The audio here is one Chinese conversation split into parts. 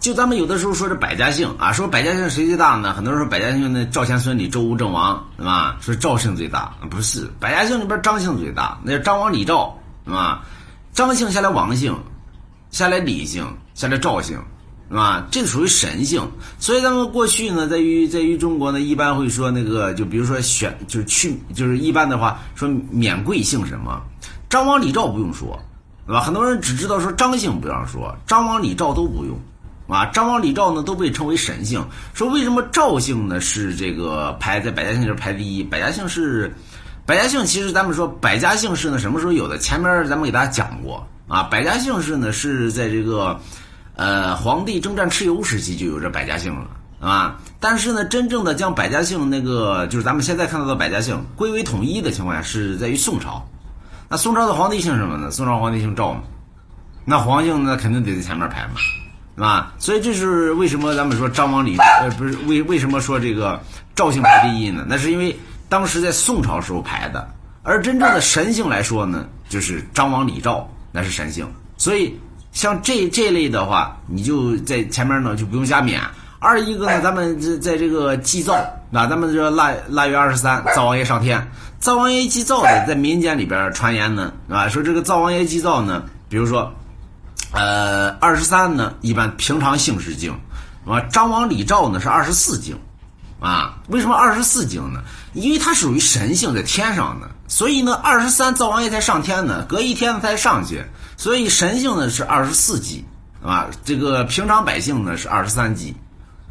就咱们有的时候说这百家姓啊，说百家姓谁最大呢？很多人说百家姓那赵钱孙李周吴郑王，是吧？说赵姓最大，不是百家姓里边张姓最大，那叫张王李赵，是吧？张姓下来王姓，下来李姓，下来赵姓，是吧？这属于神姓，所以咱们过去呢，在于在于中国呢，一般会说那个，就比如说选，就是去，就是一般的话说免贵姓什么，张王李赵不用说，对吧？很多人只知道说张姓不让说，张王李赵都不用。啊，张王李赵呢都被称为神姓。说为什么赵姓呢是这个排在百家姓里排第一？百家姓是，百家姓其实咱们说百家姓氏呢什么时候有的？前面咱们给大家讲过啊，百家姓氏呢是在这个，呃，皇帝征战蚩尤时期就有这百家姓了啊。但是呢，真正的将百家姓那个就是咱们现在看到的百家姓归为统一的情况下是在于宋朝。那宋朝的皇帝姓什么呢？宋朝皇帝姓赵嘛，那皇姓那肯定得在前面排嘛。啊，所以这是为什么咱们说张王李呃不是为为什么说这个赵姓排第一呢？那是因为当时在宋朝时候排的，而真正的神姓来说呢，就是张王李赵那是神姓。所以像这这类的话，你就在前面呢就不用加冕。二一个呢，咱们在在这个祭灶啊，咱们这腊腊月二十三，灶王爷上天，灶王爷祭灶的，在民间里边传言呢，啊，说这个灶王爷祭灶呢，比如说。呃，二十三呢，一般平常姓氏敬，啊，张王李赵呢是二十四敬，啊，为什么二十四敬呢？因为它属于神性在天上的，所以呢，二十三灶王爷才上天呢，隔一天才上去，所以神性呢是二十四级，啊，这个平常百姓呢是二十三级，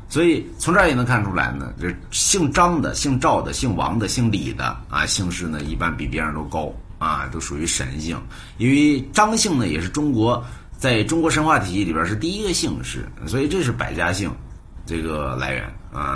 所以从这儿也能看出来呢，这姓张的、姓赵的、姓王的、姓李的啊，姓氏呢一般比别人都高啊，都属于神性，因为张姓呢也是中国。在中国神话体系里边是第一个姓氏，所以这是百家姓，这个来源啊。